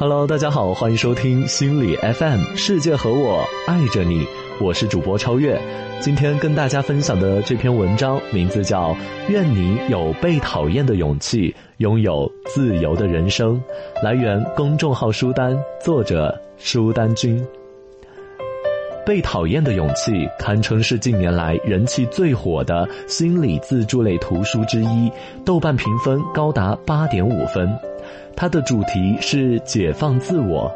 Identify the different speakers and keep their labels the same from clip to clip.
Speaker 1: Hello，大家好，欢迎收听心理 FM，世界和我爱着你，我是主播超越。今天跟大家分享的这篇文章名字叫《愿你有被讨厌的勇气，拥有自由的人生》，来源公众号书单，作者书丹君。被讨厌的勇气堪称是近年来人气最火的心理自助类图书之一，豆瓣评分高达八点五分。它的主题是解放自我。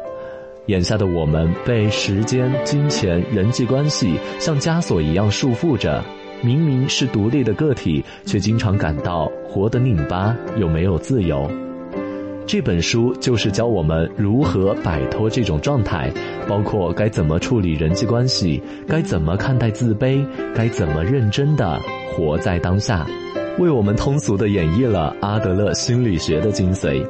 Speaker 1: 眼下的我们被时间、金钱、人际关系像枷锁一样束缚着，明明是独立的个体，却经常感到活得拧巴又没有自由。这本书就是教我们如何摆脱这种状态，包括该怎么处理人际关系，该怎么看待自卑，该怎么认真的活在当下，为我们通俗的演绎了阿德勒心理学的精髓。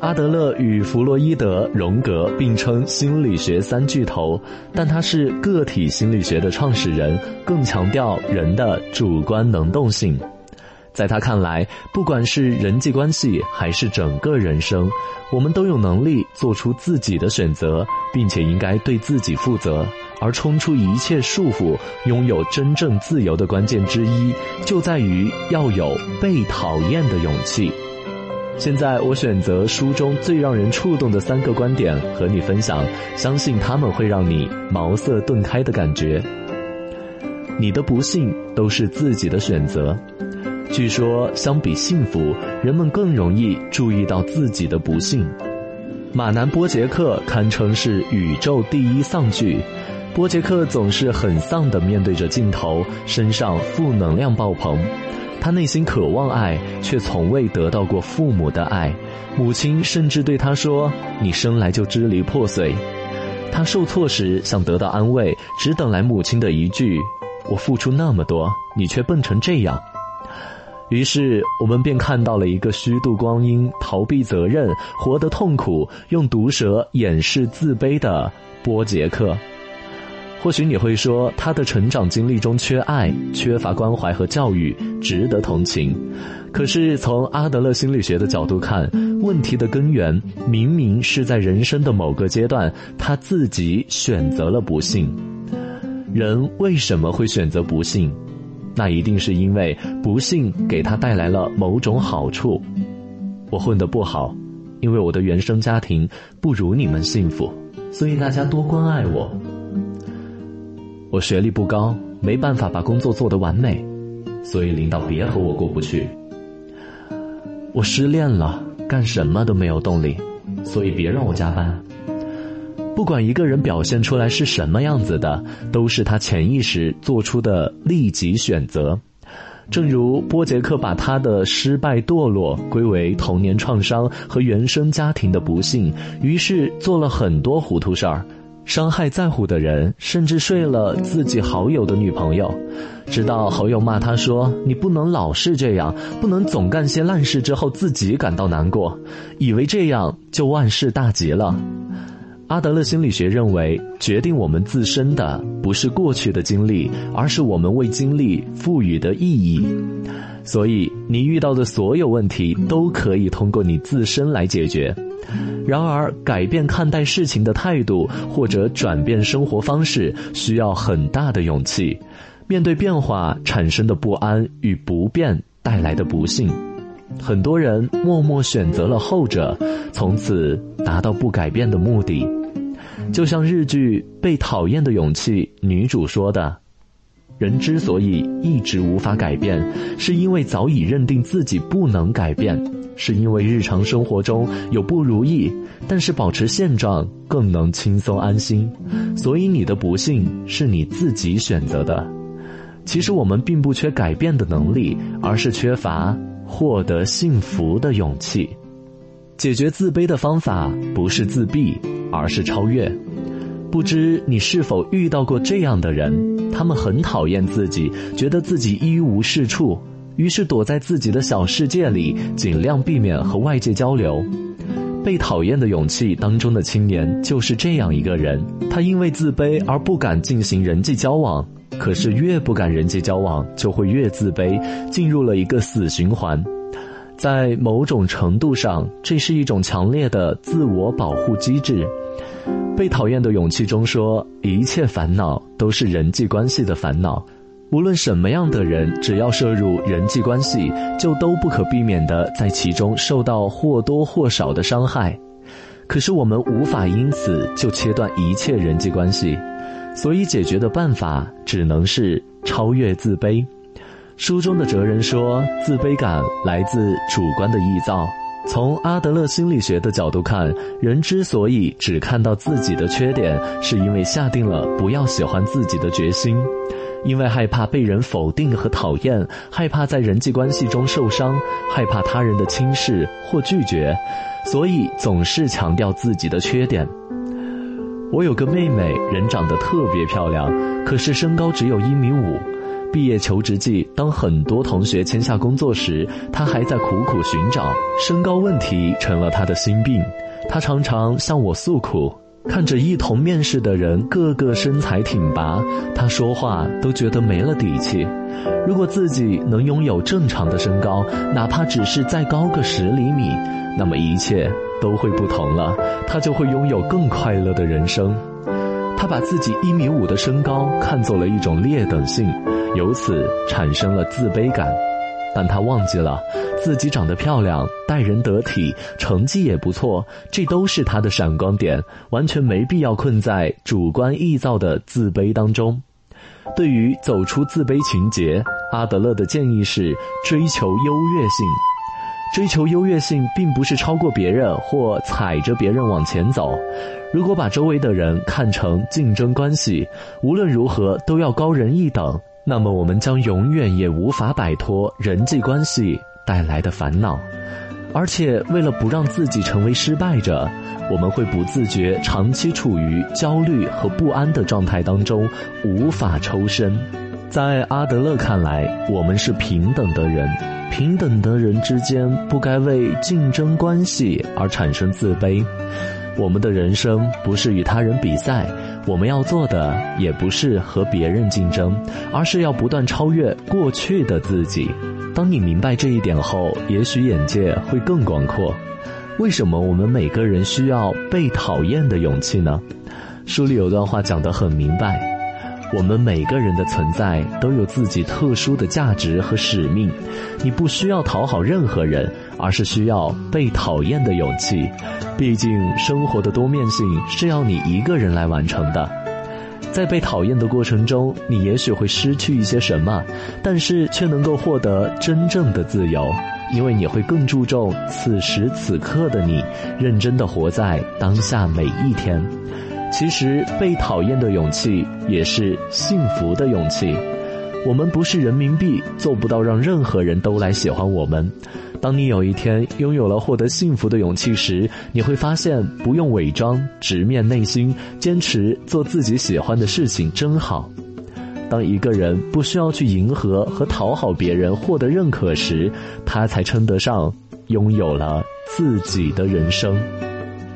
Speaker 1: 阿德勒与弗洛伊德、荣格并称心理学三巨头，但他是个体心理学的创始人，更强调人的主观能动性。在他看来，不管是人际关系还是整个人生，我们都有能力做出自己的选择，并且应该对自己负责。而冲出一切束缚，拥有真正自由的关键之一，就在于要有被讨厌的勇气。现在，我选择书中最让人触动的三个观点和你分享，相信他们会让你茅塞顿开的感觉。你的不幸都是自己的选择。据说，相比幸福，人们更容易注意到自己的不幸。马南波杰克堪称是宇宙第一丧剧。波杰克总是很丧地面对着镜头，身上负能量爆棚。他内心渴望爱，却从未得到过父母的爱。母亲甚至对他说：“你生来就支离破碎。”他受挫时想得到安慰，只等来母亲的一句：“我付出那么多，你却笨成这样。”于是，我们便看到了一个虚度光阴、逃避责任、活得痛苦、用毒舌掩饰自卑的波杰克。或许你会说，他的成长经历中缺爱、缺乏关怀和教育，值得同情。可是，从阿德勒心理学的角度看，问题的根源明明是在人生的某个阶段，他自己选择了不幸。人为什么会选择不幸？那一定是因为不幸给他带来了某种好处。我混得不好，因为我的原生家庭不如你们幸福，所以大家多关爱我。我学历不高，没办法把工作做得完美，所以领导别和我过不去。我失恋了，干什么都没有动力，所以别让我加班。不管一个人表现出来是什么样子的，都是他潜意识做出的利己选择。正如波杰克把他的失败堕落归为童年创伤和原生家庭的不幸，于是做了很多糊涂事儿，伤害在乎的人，甚至睡了自己好友的女朋友。直到好友骂他说：“你不能老是这样，不能总干些烂事之后自己感到难过，以为这样就万事大吉了。”阿德勒心理学认为，决定我们自身的不是过去的经历，而是我们为经历赋予的意义。所以，你遇到的所有问题都可以通过你自身来解决。然而，改变看待事情的态度，或者转变生活方式，需要很大的勇气。面对变化产生的不安与不便带来的不幸。很多人默默选择了后者，从此达到不改变的目的。就像日剧《被讨厌的勇气》女主说的：“人之所以一直无法改变，是因为早已认定自己不能改变，是因为日常生活中有不如意，但是保持现状更能轻松安心。所以你的不幸是你自己选择的。其实我们并不缺改变的能力，而是缺乏。”获得幸福的勇气，解决自卑的方法不是自闭，而是超越。不知你是否遇到过这样的人？他们很讨厌自己，觉得自己一无是处，于是躲在自己的小世界里，尽量避免和外界交流。被讨厌的勇气当中的青年就是这样一个人，他因为自卑而不敢进行人际交往。可是越不敢人际交往，就会越自卑，进入了一个死循环。在某种程度上，这是一种强烈的自我保护机制。被讨厌的勇气中说，一切烦恼都是人际关系的烦恼。无论什么样的人，只要涉入人际关系，就都不可避免的在其中受到或多或少的伤害。可是我们无法因此就切断一切人际关系，所以解决的办法只能是超越自卑。书中的哲人说，自卑感来自主观的臆造。从阿德勒心理学的角度看，人之所以只看到自己的缺点，是因为下定了不要喜欢自己的决心。因为害怕被人否定和讨厌，害怕在人际关系中受伤，害怕他人的轻视或拒绝，所以总是强调自己的缺点。我有个妹妹，人长得特别漂亮，可是身高只有一米五。毕业求职季，当很多同学签下工作时，她还在苦苦寻找，身高问题成了她的心病。她常常向我诉苦。看着一同面试的人个个身材挺拔，他说话都觉得没了底气。如果自己能拥有正常的身高，哪怕只是再高个十厘米，那么一切都会不同了。他就会拥有更快乐的人生。他把自己一米五的身高看作了一种劣等性，由此产生了自卑感。但他忘记了，自己长得漂亮，待人得体，成绩也不错，这都是他的闪光点，完全没必要困在主观臆造的自卑当中。对于走出自卑情结，阿德勒的建议是追求优越性。追求优越性，并不是超过别人或踩着别人往前走。如果把周围的人看成竞争关系，无论如何都要高人一等。那么我们将永远也无法摆脱人际关系带来的烦恼，而且为了不让自己成为失败者，我们会不自觉长期处于焦虑和不安的状态当中，无法抽身。在阿德勒看来，我们是平等的人，平等的人之间不该为竞争关系而产生自卑。我们的人生不是与他人比赛。我们要做的也不是和别人竞争，而是要不断超越过去的自己。当你明白这一点后，也许眼界会更广阔。为什么我们每个人需要被讨厌的勇气呢？书里有段话讲得很明白：我们每个人的存在都有自己特殊的价值和使命。你不需要讨好任何人。而是需要被讨厌的勇气，毕竟生活的多面性是要你一个人来完成的。在被讨厌的过程中，你也许会失去一些什么，但是却能够获得真正的自由，因为你会更注重此时此刻的你，认真的活在当下每一天。其实，被讨厌的勇气也是幸福的勇气。我们不是人民币，做不到让任何人都来喜欢我们。当你有一天拥有了获得幸福的勇气时，你会发现不用伪装，直面内心，坚持做自己喜欢的事情真好。当一个人不需要去迎合和讨好别人获得认可时，他才称得上拥有了自己的人生。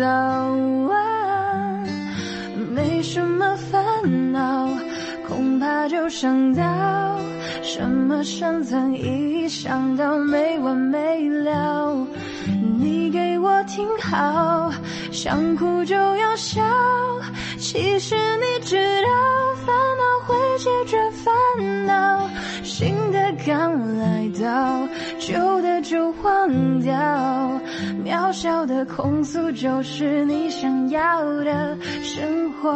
Speaker 2: 早晚，没什么烦恼，恐怕就想到什么深层意义，想到没完没了。你给我听好，想哭就要笑。其实你小小的控诉，就是你想要的生活。